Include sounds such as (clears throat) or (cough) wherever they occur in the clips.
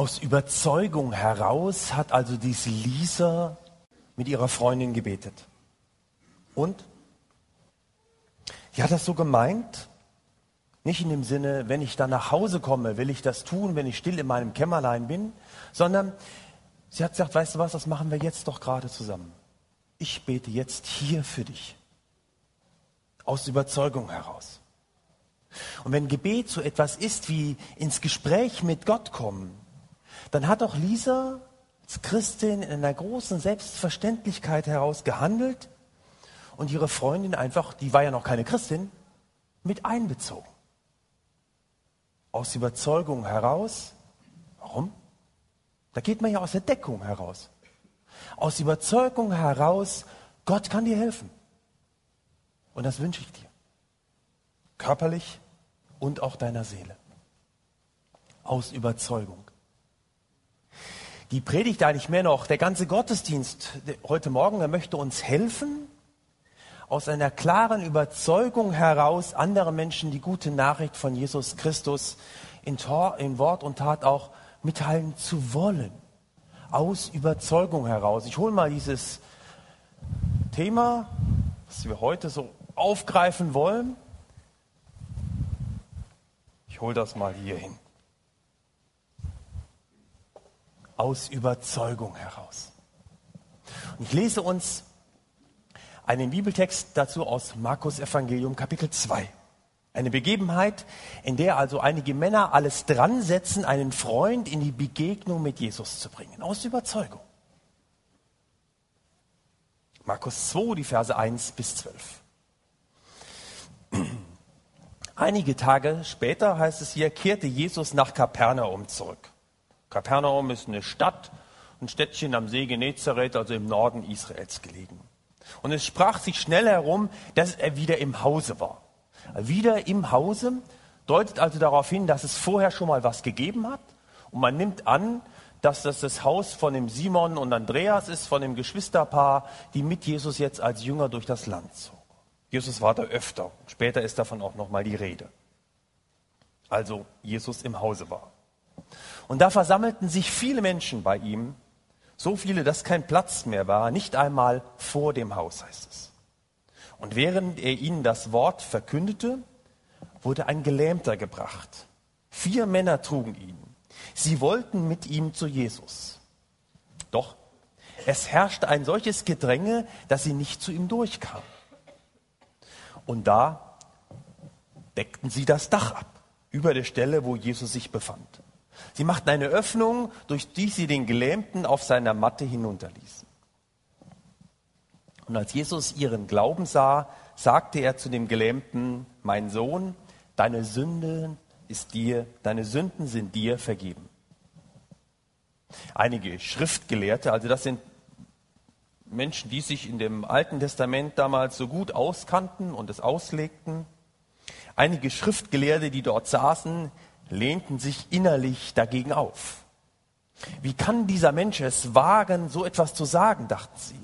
Aus Überzeugung heraus hat also diese Lisa mit ihrer Freundin gebetet. Und? Sie hat das so gemeint, nicht in dem Sinne, wenn ich dann nach Hause komme, will ich das tun, wenn ich still in meinem Kämmerlein bin, sondern sie hat gesagt, weißt du was, das machen wir jetzt doch gerade zusammen. Ich bete jetzt hier für dich. Aus Überzeugung heraus. Und wenn Gebet so etwas ist wie ins Gespräch mit Gott kommen, dann hat auch Lisa als Christin in einer großen Selbstverständlichkeit heraus gehandelt und ihre Freundin einfach, die war ja noch keine Christin, mit einbezogen. Aus Überzeugung heraus. Warum? Da geht man ja aus der Deckung heraus. Aus Überzeugung heraus, Gott kann dir helfen. Und das wünsche ich dir. Körperlich und auch deiner Seele. Aus Überzeugung. Die Predigt eigentlich mehr noch, der ganze Gottesdienst heute Morgen, er möchte uns helfen, aus einer klaren Überzeugung heraus andere Menschen die gute Nachricht von Jesus Christus in, Tor, in Wort und Tat auch mitteilen zu wollen. Aus Überzeugung heraus. Ich hole mal dieses Thema, was wir heute so aufgreifen wollen. Ich hole das mal hier hin. Aus Überzeugung heraus. Und ich lese uns einen Bibeltext dazu aus Markus Evangelium Kapitel 2. Eine Begebenheit, in der also einige Männer alles dran setzen, einen Freund in die Begegnung mit Jesus zu bringen, aus Überzeugung. Markus 2, die Verse 1 bis 12. (clears throat) Einige Tage später, heißt es hier, kehrte Jesus nach Kapernaum zurück. Kapernaum ist eine Stadt, ein Städtchen am See Genezareth, also im Norden Israels gelegen. Und es sprach sich schnell herum, dass er wieder im Hause war. Wieder im Hause deutet also darauf hin, dass es vorher schon mal was gegeben hat. Und man nimmt an, dass das das Haus von dem Simon und Andreas ist, von dem Geschwisterpaar, die mit Jesus jetzt als Jünger durch das Land zogen. Jesus war da öfter. Später ist davon auch noch mal die Rede. Also Jesus im Hause war. Und da versammelten sich viele Menschen bei ihm, so viele, dass kein Platz mehr war, nicht einmal vor dem Haus, heißt es. Und während er ihnen das Wort verkündete, wurde ein Gelähmter gebracht. Vier Männer trugen ihn. Sie wollten mit ihm zu Jesus. Doch es herrschte ein solches Gedränge, dass sie nicht zu ihm durchkamen. Und da deckten sie das Dach ab, über der Stelle, wo Jesus sich befand. Sie machten eine Öffnung, durch die sie den Gelähmten auf seiner Matte hinunterließen. Und als Jesus ihren Glauben sah, sagte er zu dem Gelähmten, mein Sohn, deine Sünde ist dir, deine Sünden sind dir vergeben. Einige Schriftgelehrte, also das sind Menschen, die sich in dem Alten Testament damals so gut auskannten und es auslegten, einige Schriftgelehrte, die dort saßen, lehnten sich innerlich dagegen auf. Wie kann dieser Mensch es wagen, so etwas zu sagen, dachten sie.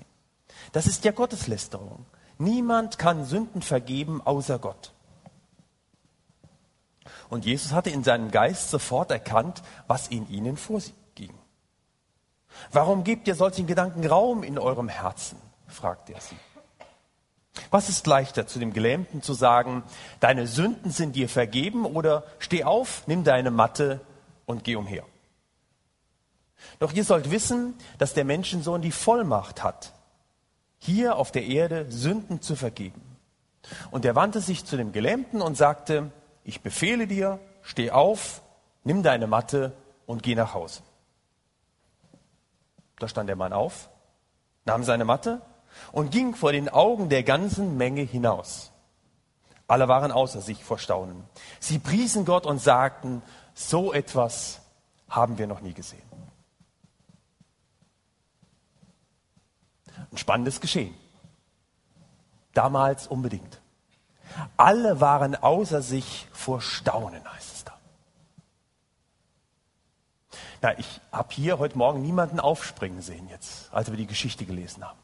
Das ist ja Gotteslästerung. Niemand kann Sünden vergeben außer Gott. Und Jesus hatte in seinem Geist sofort erkannt, was in ihnen vorging. Warum gebt ihr solchen Gedanken Raum in eurem Herzen? fragte er sie. Was ist leichter, zu dem Gelähmten zu sagen, deine Sünden sind dir vergeben oder steh auf, nimm deine Matte und geh umher? Doch ihr sollt wissen, dass der Menschensohn die Vollmacht hat, hier auf der Erde Sünden zu vergeben. Und er wandte sich zu dem Gelähmten und sagte, ich befehle dir, steh auf, nimm deine Matte und geh nach Hause. Da stand der Mann auf, nahm seine Matte und ging vor den Augen der ganzen Menge hinaus. Alle waren außer sich vor Staunen. Sie priesen Gott und sagten, so etwas haben wir noch nie gesehen. Ein spannendes Geschehen. Damals unbedingt. Alle waren außer sich vor Staunen, heißt es da. Na, ich habe hier heute Morgen niemanden aufspringen sehen jetzt, als wir die Geschichte gelesen haben.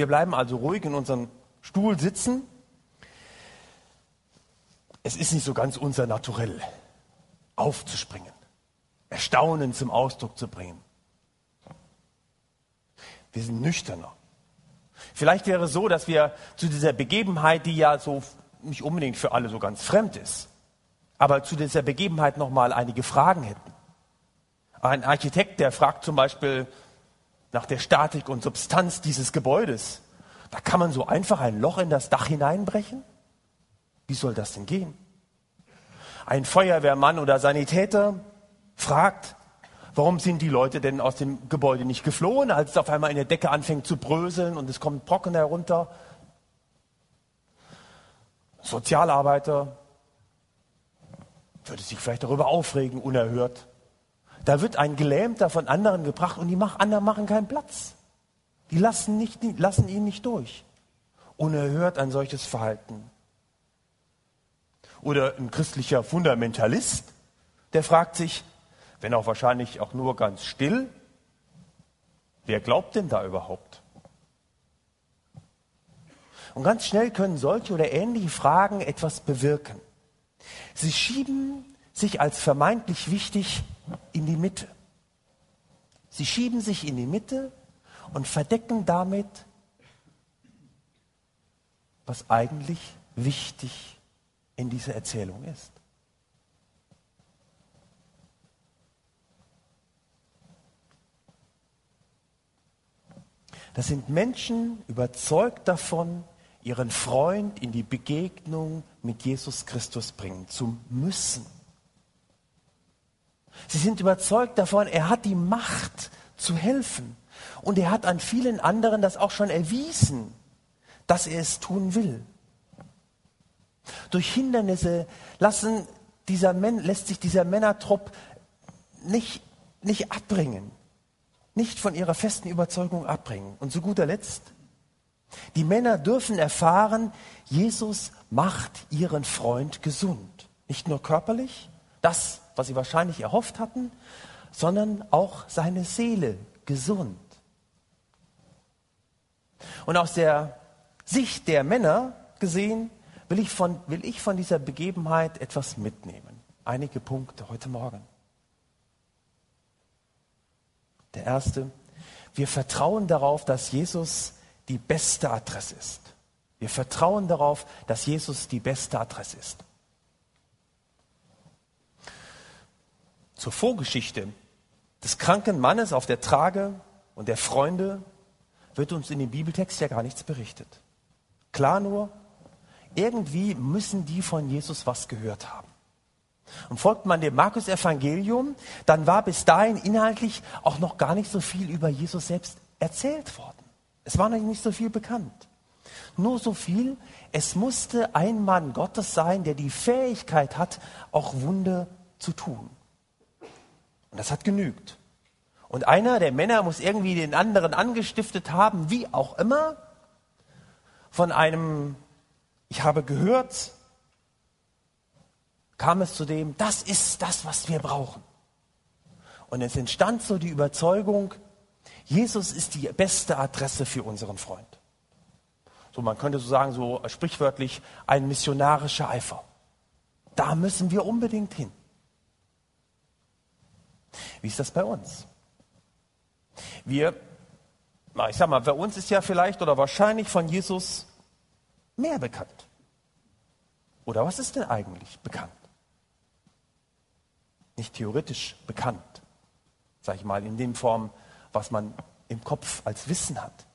Wir bleiben also ruhig in unserem Stuhl sitzen. Es ist nicht so ganz unser Naturell, aufzuspringen, Erstaunen zum Ausdruck zu bringen. Wir sind nüchterner. Vielleicht wäre es so, dass wir zu dieser Begebenheit, die ja so nicht unbedingt für alle so ganz fremd ist, aber zu dieser Begebenheit nochmal einige Fragen hätten. Ein Architekt, der fragt zum Beispiel nach der Statik und Substanz dieses Gebäudes. Da kann man so einfach ein Loch in das Dach hineinbrechen? Wie soll das denn gehen? Ein Feuerwehrmann oder Sanitäter fragt, warum sind die Leute denn aus dem Gebäude nicht geflohen, als es auf einmal in der Decke anfängt zu bröseln und es kommt Brocken herunter? Sozialarbeiter würde sich vielleicht darüber aufregen, unerhört. Da wird ein Gelähmter von anderen gebracht und die anderen machen keinen Platz. Die lassen, nicht, lassen ihn nicht durch. Unerhört ein solches Verhalten. Oder ein christlicher Fundamentalist, der fragt sich, wenn auch wahrscheinlich auch nur ganz still, wer glaubt denn da überhaupt? Und ganz schnell können solche oder ähnliche Fragen etwas bewirken. Sie schieben sich als vermeintlich wichtig in die Mitte. Sie schieben sich in die Mitte und verdecken damit, was eigentlich wichtig in dieser Erzählung ist. Das sind Menschen überzeugt davon, ihren Freund in die Begegnung mit Jesus Christus bringen zu müssen. Sie sind überzeugt davon, er hat die Macht zu helfen. Und er hat an vielen anderen das auch schon erwiesen, dass er es tun will. Durch Hindernisse lassen dieser lässt sich dieser Männertrupp nicht, nicht abbringen, nicht von ihrer festen Überzeugung abbringen. Und zu guter Letzt, die Männer dürfen erfahren, Jesus macht ihren Freund gesund. Nicht nur körperlich, das, was sie wahrscheinlich erhofft hatten, sondern auch seine Seele gesund. Und aus der Sicht der Männer gesehen, will ich von, will ich von dieser Begebenheit etwas mitnehmen. Einige Punkte heute Morgen. Der erste, wir vertrauen darauf, dass Jesus die beste Adresse ist. Wir vertrauen darauf, dass Jesus die beste Adresse ist. Zur Vorgeschichte des kranken Mannes auf der Trage und der Freunde wird uns in dem Bibeltext ja gar nichts berichtet. Klar nur, irgendwie müssen die von Jesus was gehört haben. Und folgt man dem Markus-Evangelium, dann war bis dahin inhaltlich auch noch gar nicht so viel über Jesus selbst erzählt worden. Es war noch nicht so viel bekannt. Nur so viel, es musste ein Mann Gottes sein, der die Fähigkeit hat, auch Wunde zu tun. Und das hat genügt. Und einer der Männer muss irgendwie den anderen angestiftet haben, wie auch immer, von einem, ich habe gehört, kam es zu dem, das ist das, was wir brauchen. Und es entstand so die Überzeugung, Jesus ist die beste Adresse für unseren Freund. So, man könnte so sagen, so sprichwörtlich ein missionarischer Eifer. Da müssen wir unbedingt hin. Wie ist das bei uns? Wir, ich sag mal, bei uns ist ja vielleicht oder wahrscheinlich von Jesus mehr bekannt. Oder was ist denn eigentlich bekannt? Nicht theoretisch bekannt, sag ich mal, in dem Form, was man im Kopf als Wissen hat.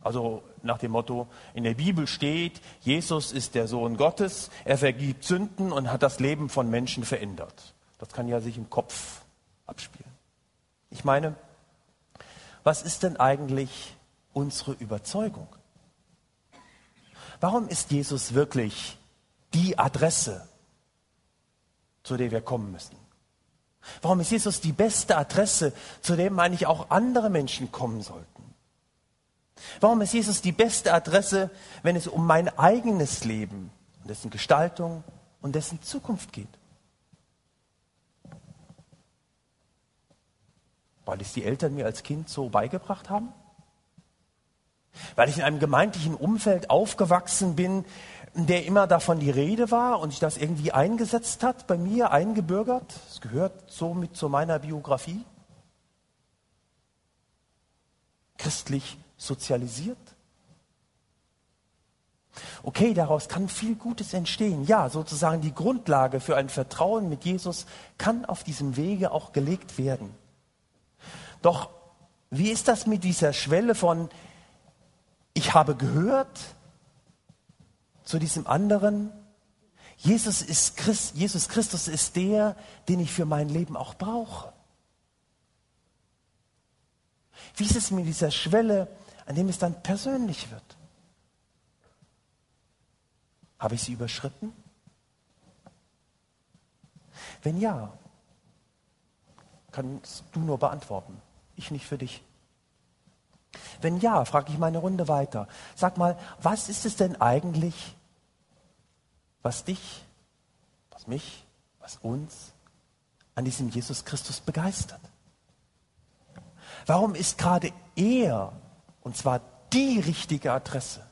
Also nach dem Motto, in der Bibel steht, Jesus ist der Sohn Gottes, er vergibt Sünden und hat das Leben von Menschen verändert. Das kann ja sich im Kopf abspielen. Ich meine, was ist denn eigentlich unsere Überzeugung? Warum ist Jesus wirklich die Adresse, zu der wir kommen müssen? Warum ist Jesus die beste Adresse, zu der eigentlich auch andere Menschen kommen sollten? Warum ist Jesus die beste Adresse, wenn es um mein eigenes Leben, dessen Gestaltung und dessen Zukunft geht? Weil es die Eltern mir als Kind so beigebracht haben? Weil ich in einem gemeindlichen Umfeld aufgewachsen bin, der immer davon die Rede war und sich das irgendwie eingesetzt hat, bei mir eingebürgert. Es gehört somit zu meiner Biografie. Christlich sozialisiert. Okay, daraus kann viel Gutes entstehen. Ja, sozusagen die Grundlage für ein Vertrauen mit Jesus kann auf diesem Wege auch gelegt werden. Doch wie ist das mit dieser Schwelle von, ich habe gehört, zu diesem anderen, Jesus, ist Christ, Jesus Christus ist der, den ich für mein Leben auch brauche. Wie ist es mit dieser Schwelle, an dem es dann persönlich wird? Habe ich sie überschritten? Wenn ja, kannst du nur beantworten. Ich nicht für dich. Wenn ja, frage ich meine Runde weiter. Sag mal, was ist es denn eigentlich, was dich, was mich, was uns an diesem Jesus Christus begeistert? Warum ist gerade er, und zwar die richtige Adresse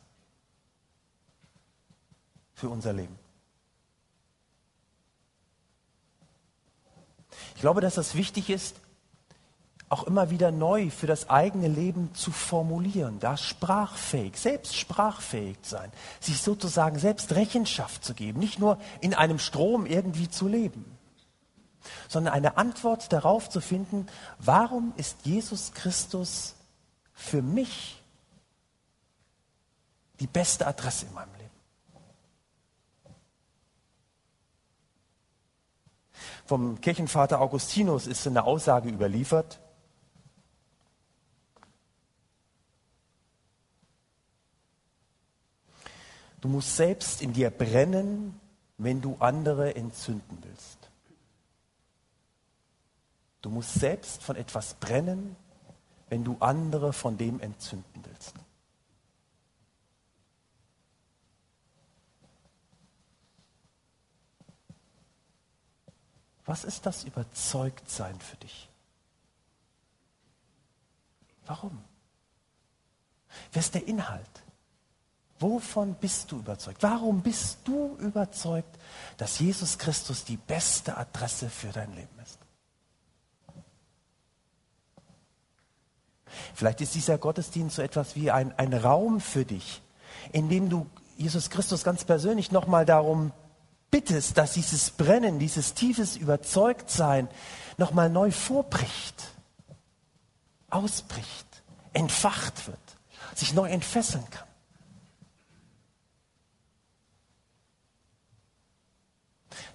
für unser Leben? Ich glaube, dass das wichtig ist, auch immer wieder neu für das eigene Leben zu formulieren, da sprachfähig, selbst sprachfähig sein, sich sozusagen selbst Rechenschaft zu geben, nicht nur in einem Strom irgendwie zu leben, sondern eine Antwort darauf zu finden, warum ist Jesus Christus für mich die beste Adresse in meinem Leben? Vom Kirchenvater Augustinus ist eine Aussage überliefert, Du musst selbst in dir brennen, wenn du andere entzünden willst. Du musst selbst von etwas brennen, wenn du andere von dem entzünden willst. Was ist das Überzeugtsein für dich? Warum? Wer ist der Inhalt? Wovon bist du überzeugt? Warum bist du überzeugt, dass Jesus Christus die beste Adresse für dein Leben ist? Vielleicht ist dieser Gottesdienst so etwas wie ein, ein Raum für dich, in dem du Jesus Christus ganz persönlich nochmal darum bittest, dass dieses Brennen, dieses tiefes Überzeugtsein nochmal neu vorbricht, ausbricht, entfacht wird, sich neu entfesseln kann.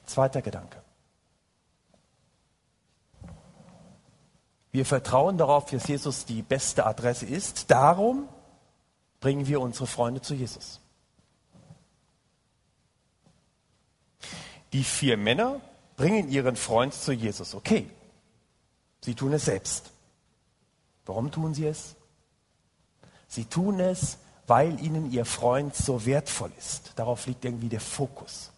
Zweiter Gedanke. Wir vertrauen darauf, dass Jesus die beste Adresse ist. Darum bringen wir unsere Freunde zu Jesus. Die vier Männer bringen ihren Freund zu Jesus. Okay, sie tun es selbst. Warum tun sie es? Sie tun es, weil ihnen ihr Freund so wertvoll ist. Darauf liegt irgendwie der Fokus.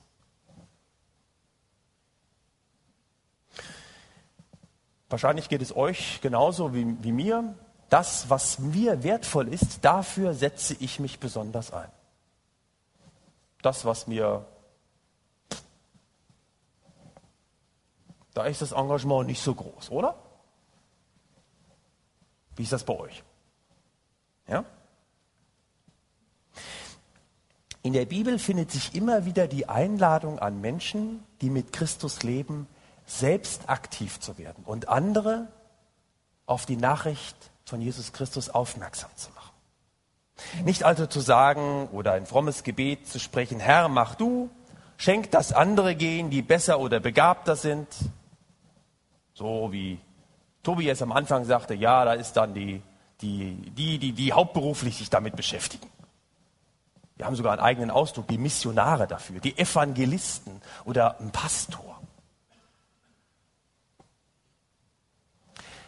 Wahrscheinlich geht es euch genauso wie, wie mir. Das, was mir wertvoll ist, dafür setze ich mich besonders ein. Das, was mir... Da ist das Engagement nicht so groß, oder? Wie ist das bei euch? Ja? In der Bibel findet sich immer wieder die Einladung an Menschen, die mit Christus leben, selbst aktiv zu werden und andere auf die Nachricht von Jesus Christus aufmerksam zu machen. Nicht also zu sagen oder ein frommes Gebet zu sprechen, Herr, mach du, schenk, dass andere gehen, die besser oder begabter sind. So wie Tobi jetzt am Anfang sagte, ja, da ist dann die, die, die, die, die hauptberuflich sich damit beschäftigen. Wir haben sogar einen eigenen Ausdruck, die Missionare dafür, die Evangelisten oder ein Pastor.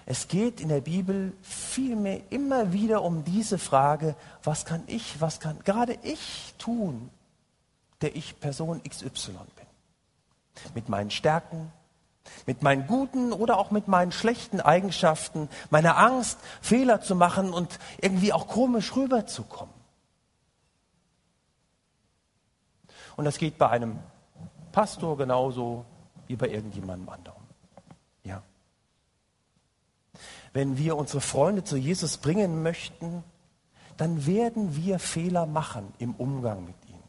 Es geht in der Bibel vielmehr immer wieder um diese Frage, was kann ich, was kann gerade ich tun, der ich Person XY bin. Mit meinen Stärken, mit meinen guten oder auch mit meinen schlechten Eigenschaften, meiner Angst, Fehler zu machen und irgendwie auch komisch rüberzukommen. Und das geht bei einem Pastor genauso wie bei irgendjemandem anderen. Ja. Wenn wir unsere Freunde zu Jesus bringen möchten, dann werden wir Fehler machen im Umgang mit ihnen.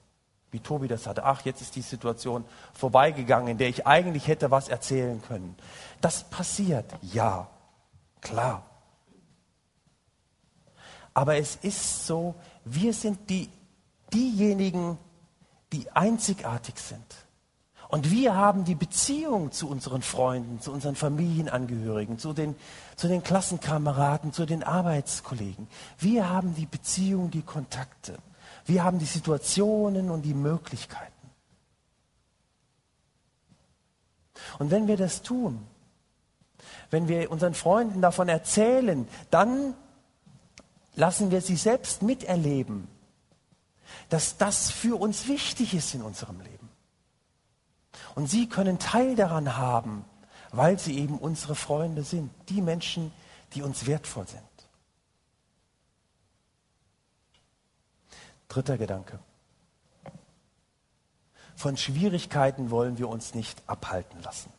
Wie Tobi das hatte. Ach, jetzt ist die Situation vorbeigegangen, in der ich eigentlich hätte was erzählen können. Das passiert, ja, klar. Aber es ist so, wir sind die, diejenigen, die einzigartig sind. Und wir haben die Beziehung zu unseren Freunden, zu unseren Familienangehörigen, zu den, zu den Klassenkameraden, zu den Arbeitskollegen. Wir haben die Beziehung, die Kontakte. Wir haben die Situationen und die Möglichkeiten. Und wenn wir das tun, wenn wir unseren Freunden davon erzählen, dann lassen wir sie selbst miterleben, dass das für uns wichtig ist in unserem Leben. Und sie können Teil daran haben, weil sie eben unsere Freunde sind, die Menschen, die uns wertvoll sind. Dritter Gedanke. Von Schwierigkeiten wollen wir uns nicht abhalten lassen.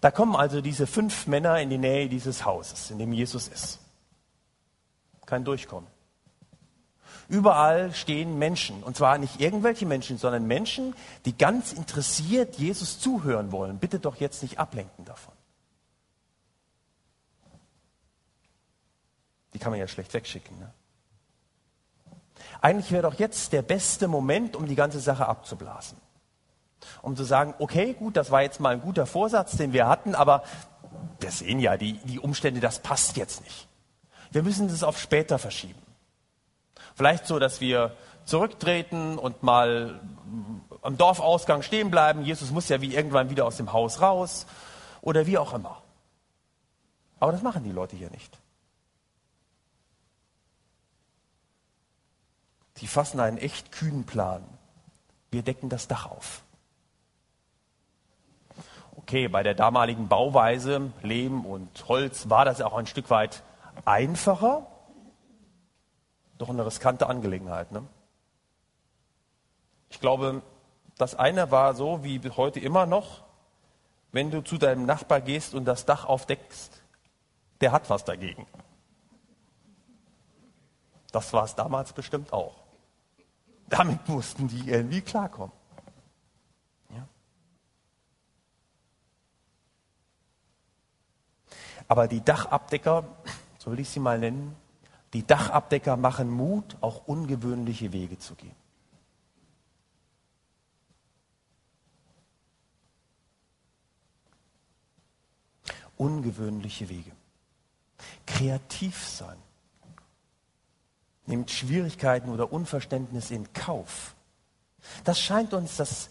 Da kommen also diese fünf Männer in die Nähe dieses Hauses, in dem Jesus ist. Kein Durchkommen. Überall stehen Menschen. Und zwar nicht irgendwelche Menschen, sondern Menschen, die ganz interessiert Jesus zuhören wollen. Bitte doch jetzt nicht ablenken davon. Die kann man ja schlecht wegschicken. Ne? Eigentlich wäre doch jetzt der beste Moment, um die ganze Sache abzublasen. Um zu sagen, okay, gut, das war jetzt mal ein guter Vorsatz, den wir hatten, aber wir sehen ja, die, die Umstände, das passt jetzt nicht. Wir müssen das auf später verschieben. Vielleicht so, dass wir zurücktreten und mal am Dorfausgang stehen bleiben. Jesus muss ja wie irgendwann wieder aus dem Haus raus oder wie auch immer. Aber das machen die Leute hier nicht. Die fassen einen echt kühnen Plan. Wir decken das Dach auf. Okay, bei der damaligen Bauweise, Lehm und Holz, war das auch ein Stück weit einfacher doch eine riskante Angelegenheit. Ne? Ich glaube, das eine war so wie heute immer noch, wenn du zu deinem Nachbar gehst und das Dach aufdeckst, der hat was dagegen. Das war es damals bestimmt auch. Damit mussten die irgendwie klarkommen. Ja. Aber die Dachabdecker, so will ich sie mal nennen, die Dachabdecker machen Mut, auch ungewöhnliche Wege zu gehen. Ungewöhnliche Wege. Kreativ sein. Nimmt Schwierigkeiten oder Unverständnis in Kauf. Das scheint uns das,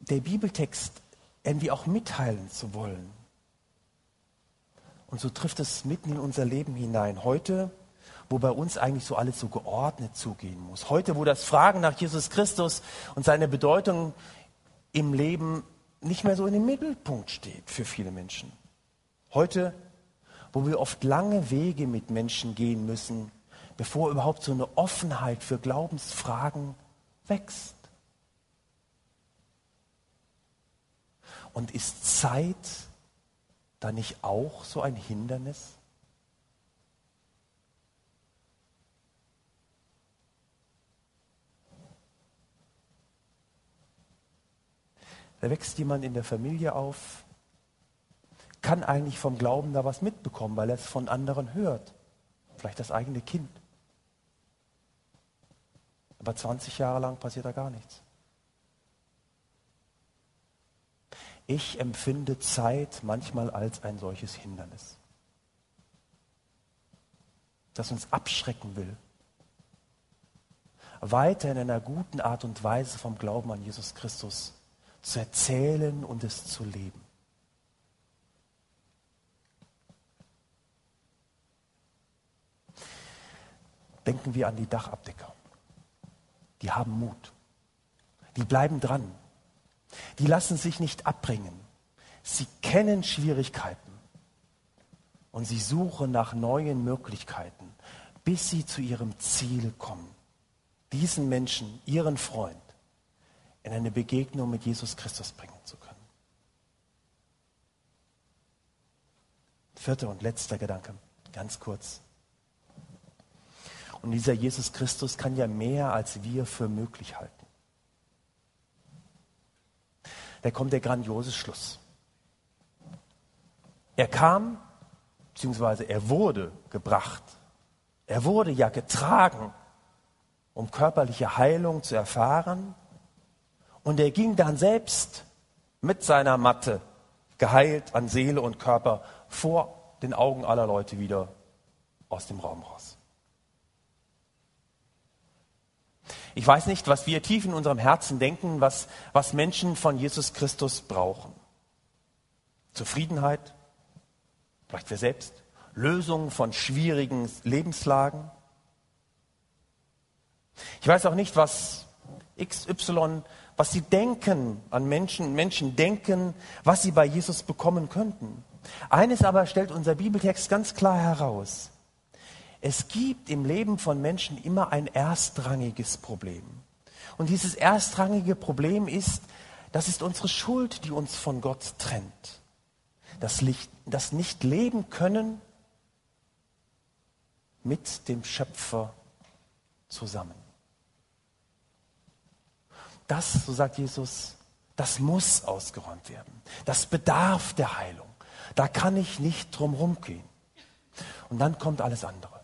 der Bibeltext irgendwie auch mitteilen zu wollen. Und so trifft es mitten in unser Leben hinein. Heute wo bei uns eigentlich so alles so geordnet zugehen muss. Heute, wo das Fragen nach Jesus Christus und seine Bedeutung im Leben nicht mehr so in den Mittelpunkt steht für viele Menschen. Heute, wo wir oft lange Wege mit Menschen gehen müssen, bevor überhaupt so eine Offenheit für Glaubensfragen wächst. Und ist Zeit da nicht auch so ein Hindernis? Da wächst jemand in der Familie auf, kann eigentlich vom Glauben da was mitbekommen, weil er es von anderen hört. Vielleicht das eigene Kind. Aber 20 Jahre lang passiert da gar nichts. Ich empfinde Zeit manchmal als ein solches Hindernis, das uns abschrecken will, weiter in einer guten Art und Weise vom Glauben an Jesus Christus zu erzählen und es zu leben. Denken wir an die Dachabdecker. Die haben Mut. Die bleiben dran. Die lassen sich nicht abbringen. Sie kennen Schwierigkeiten und sie suchen nach neuen Möglichkeiten, bis sie zu ihrem Ziel kommen. Diesen Menschen, ihren Freund, in eine Begegnung mit Jesus Christus bringen zu können. Vierter und letzter Gedanke, ganz kurz. Und dieser Jesus Christus kann ja mehr, als wir für möglich halten. Da kommt der grandiose Schluss. Er kam, beziehungsweise er wurde gebracht. Er wurde ja getragen, um körperliche Heilung zu erfahren. Und er ging dann selbst mit seiner Matte geheilt an Seele und Körper vor den Augen aller Leute wieder aus dem Raum raus. Ich weiß nicht, was wir tief in unserem Herzen denken, was, was Menschen von Jesus Christus brauchen. Zufriedenheit, vielleicht wir selbst, Lösungen von schwierigen Lebenslagen. Ich weiß auch nicht, was XY, was sie denken an Menschen, Menschen denken, was sie bei Jesus bekommen könnten. Eines aber stellt unser Bibeltext ganz klar heraus. Es gibt im Leben von Menschen immer ein erstrangiges Problem. Und dieses erstrangige Problem ist, das ist unsere Schuld, die uns von Gott trennt. Das, Licht, das nicht leben können mit dem Schöpfer zusammen. Das, so sagt Jesus, das muss ausgeräumt werden. Das bedarf der Heilung. Da kann ich nicht drum rumgehen. Und dann kommt alles andere.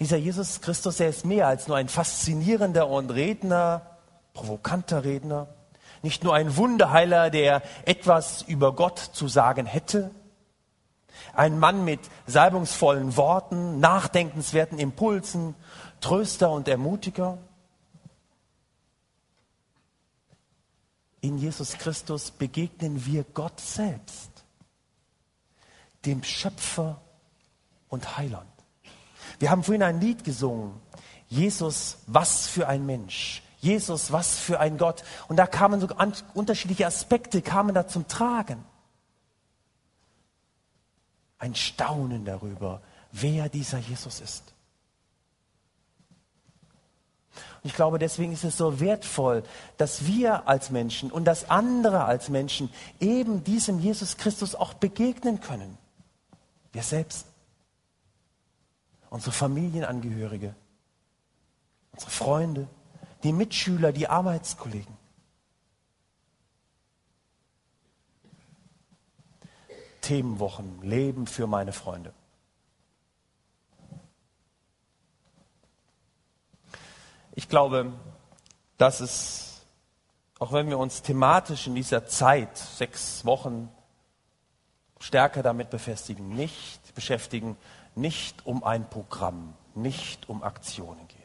Dieser Jesus Christus, er ist mehr als nur ein faszinierender und Redner, provokanter Redner, nicht nur ein Wunderheiler, der etwas über Gott zu sagen hätte, ein Mann mit salbungsvollen Worten, nachdenkenswerten Impulsen, Tröster und Ermutiger. In Jesus Christus begegnen wir Gott selbst, dem Schöpfer und Heiland. Wir haben vorhin ein Lied gesungen. Jesus, was für ein Mensch. Jesus, was für ein Gott. Und da kamen so unterschiedliche Aspekte, kamen da zum Tragen. Ein Staunen darüber, wer dieser Jesus ist. Und ich glaube, deswegen ist es so wertvoll, dass wir als Menschen und dass andere als Menschen eben diesem Jesus Christus auch begegnen können. Wir selbst unsere Familienangehörige, unsere Freunde, die Mitschüler, die Arbeitskollegen. Themenwochen, Leben für meine Freunde. Ich glaube, dass es, auch wenn wir uns thematisch in dieser Zeit, sechs Wochen, stärker damit befestigen, nicht beschäftigen, nicht um ein Programm, nicht um Aktionen geht.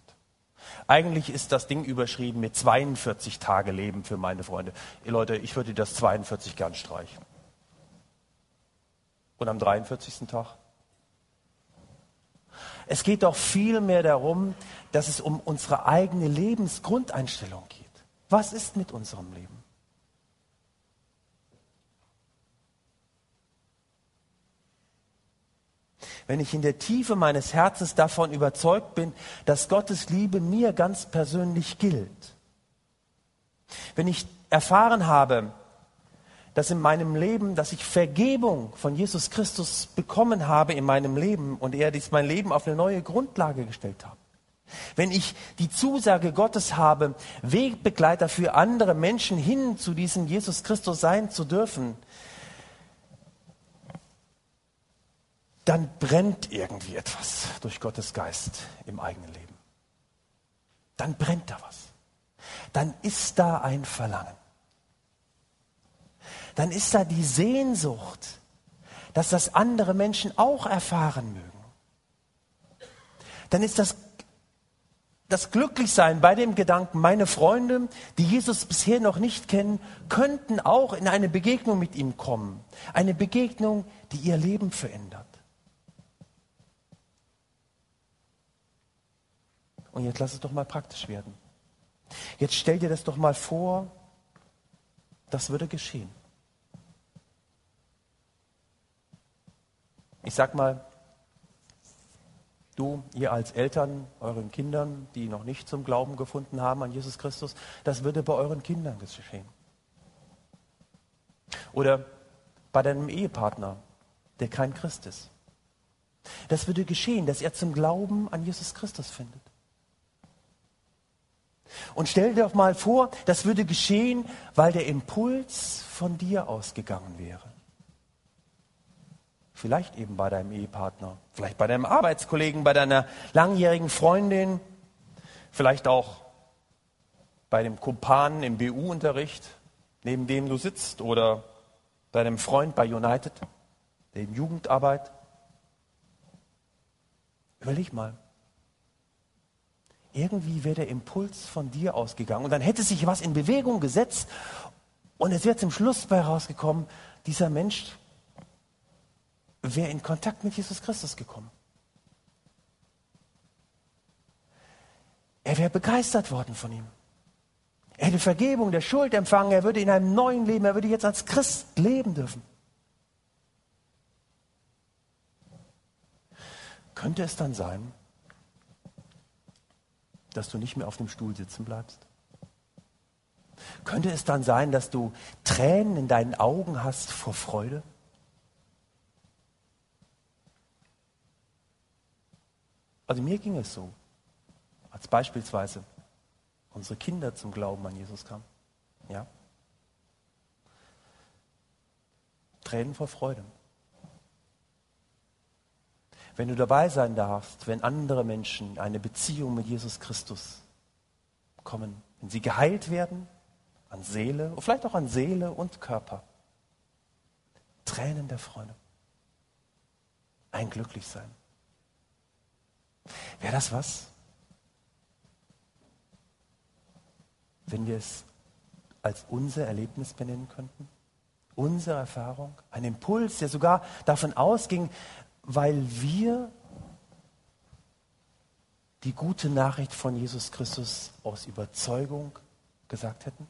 Eigentlich ist das Ding überschrieben mit 42 Tage Leben für meine Freunde. Ihr Leute, ich würde das 42 gern streichen. Und am 43. Tag? Es geht doch vielmehr darum, dass es um unsere eigene Lebensgrundeinstellung geht. Was ist mit unserem Leben? wenn ich in der Tiefe meines Herzens davon überzeugt bin, dass Gottes Liebe mir ganz persönlich gilt. Wenn ich erfahren habe, dass in meinem Leben, dass ich Vergebung von Jesus Christus bekommen habe in meinem Leben und er dies mein Leben auf eine neue Grundlage gestellt hat. Wenn ich die Zusage Gottes habe, Wegbegleiter für andere Menschen hin zu diesem Jesus Christus sein zu dürfen, dann brennt irgendwie etwas durch Gottes Geist im eigenen Leben. Dann brennt da was. Dann ist da ein Verlangen. Dann ist da die Sehnsucht, dass das andere Menschen auch erfahren mögen. Dann ist das das Glücklichsein bei dem Gedanken, meine Freunde, die Jesus bisher noch nicht kennen, könnten auch in eine Begegnung mit ihm kommen. Eine Begegnung, die ihr Leben verändert. Und jetzt lass es doch mal praktisch werden. Jetzt stell dir das doch mal vor, das würde geschehen. Ich sag mal, Du, ihr als Eltern, euren Kindern, die noch nicht zum Glauben gefunden haben an Jesus Christus, das würde bei euren Kindern geschehen. Oder bei deinem Ehepartner, der kein Christ ist. Das würde geschehen, dass er zum Glauben an Jesus Christus findet. Und stell dir doch mal vor, das würde geschehen, weil der Impuls von dir ausgegangen wäre. Vielleicht eben bei deinem Ehepartner, vielleicht bei deinem Arbeitskollegen, bei deiner langjährigen Freundin, vielleicht auch bei dem Kumpanen im BU-Unterricht, neben dem du sitzt, oder bei deinem Freund bei United, der in Jugendarbeit. Überleg mal. Irgendwie wäre der Impuls von dir ausgegangen und dann hätte sich was in Bewegung gesetzt und es wäre zum Schluss bei rausgekommen, dieser Mensch wäre in Kontakt mit Jesus Christus gekommen. Er wäre begeistert worden von ihm. Er hätte Vergebung der Schuld empfangen, er würde in einem neuen Leben, er würde jetzt als Christ leben dürfen. Könnte es dann sein, dass du nicht mehr auf dem Stuhl sitzen bleibst? Könnte es dann sein, dass du Tränen in deinen Augen hast vor Freude? Also mir ging es so, als beispielsweise unsere Kinder zum Glauben an Jesus kamen. Ja? Tränen vor Freude. Wenn du dabei sein darfst, wenn andere Menschen eine Beziehung mit Jesus Christus kommen, wenn sie geheilt werden, an Seele, vielleicht auch an Seele und Körper. Tränen der Freude. Ein Glücklichsein. Wäre das was? Wenn wir es als unser Erlebnis benennen könnten? Unsere Erfahrung? Ein Impuls, der sogar davon ausging, weil wir die gute Nachricht von Jesus Christus aus Überzeugung gesagt hätten?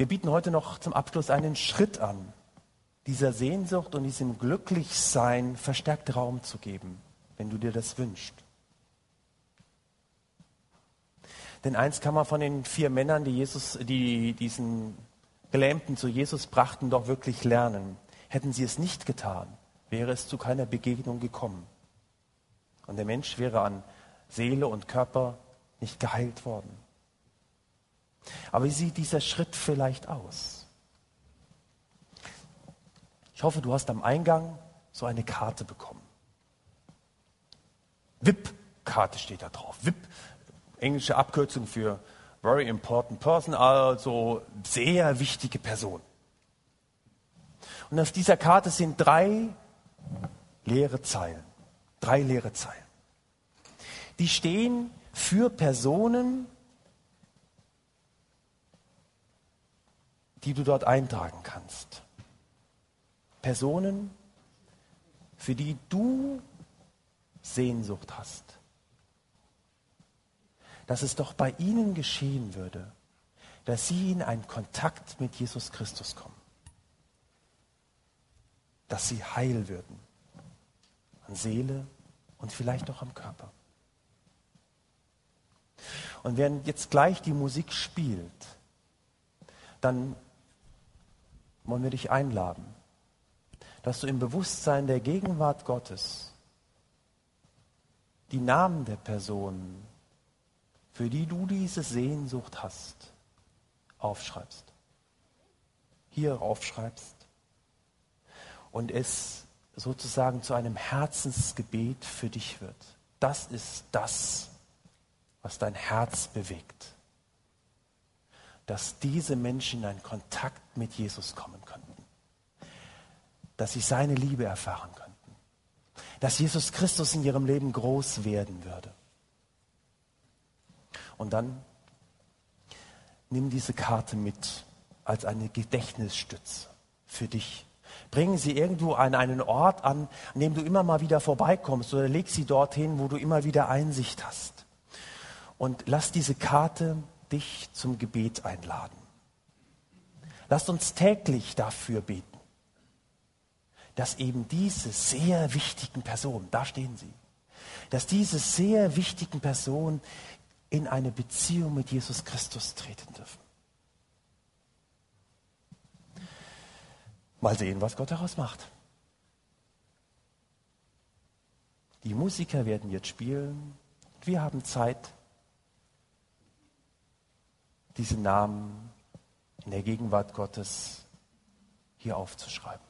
Wir bieten heute noch zum Abschluss einen Schritt an, dieser Sehnsucht und diesem Glücklichsein verstärkt Raum zu geben, wenn du dir das wünschst. Denn eins kann man von den vier Männern, die, Jesus, die diesen Gelähmten zu Jesus brachten, doch wirklich lernen. Hätten sie es nicht getan, wäre es zu keiner Begegnung gekommen. Und der Mensch wäre an Seele und Körper nicht geheilt worden. Aber wie sieht dieser Schritt vielleicht aus? Ich hoffe, du hast am Eingang so eine Karte bekommen. VIP-Karte steht da drauf. VIP, englische Abkürzung für Very Important Person, also sehr wichtige Person. Und auf dieser Karte sind drei leere Zeilen. Drei leere Zeilen. Die stehen für Personen, die du dort eintragen kannst. Personen, für die du Sehnsucht hast. Dass es doch bei ihnen geschehen würde, dass sie in einen Kontakt mit Jesus Christus kommen. Dass sie heil würden. An Seele und vielleicht auch am Körper. Und während jetzt gleich die Musik spielt, dann wollen wir dich einladen, dass du im Bewusstsein der Gegenwart Gottes die Namen der Personen, für die du diese Sehnsucht hast, aufschreibst. Hier aufschreibst und es sozusagen zu einem Herzensgebet für dich wird. Das ist das, was dein Herz bewegt dass diese Menschen in einen Kontakt mit Jesus kommen könnten. Dass sie seine Liebe erfahren könnten. Dass Jesus Christus in ihrem Leben groß werden würde. Und dann nimm diese Karte mit als eine Gedächtnisstütze für dich. Bring sie irgendwo an einen Ort an, an dem du immer mal wieder vorbeikommst oder leg sie dorthin, wo du immer wieder Einsicht hast. Und lass diese Karte dich zum Gebet einladen. Lasst uns täglich dafür beten, dass eben diese sehr wichtigen Personen, da stehen sie, dass diese sehr wichtigen Personen in eine Beziehung mit Jesus Christus treten dürfen. Mal sehen, was Gott daraus macht. Die Musiker werden jetzt spielen. Wir haben Zeit, diese Namen in der Gegenwart Gottes hier aufzuschreiben.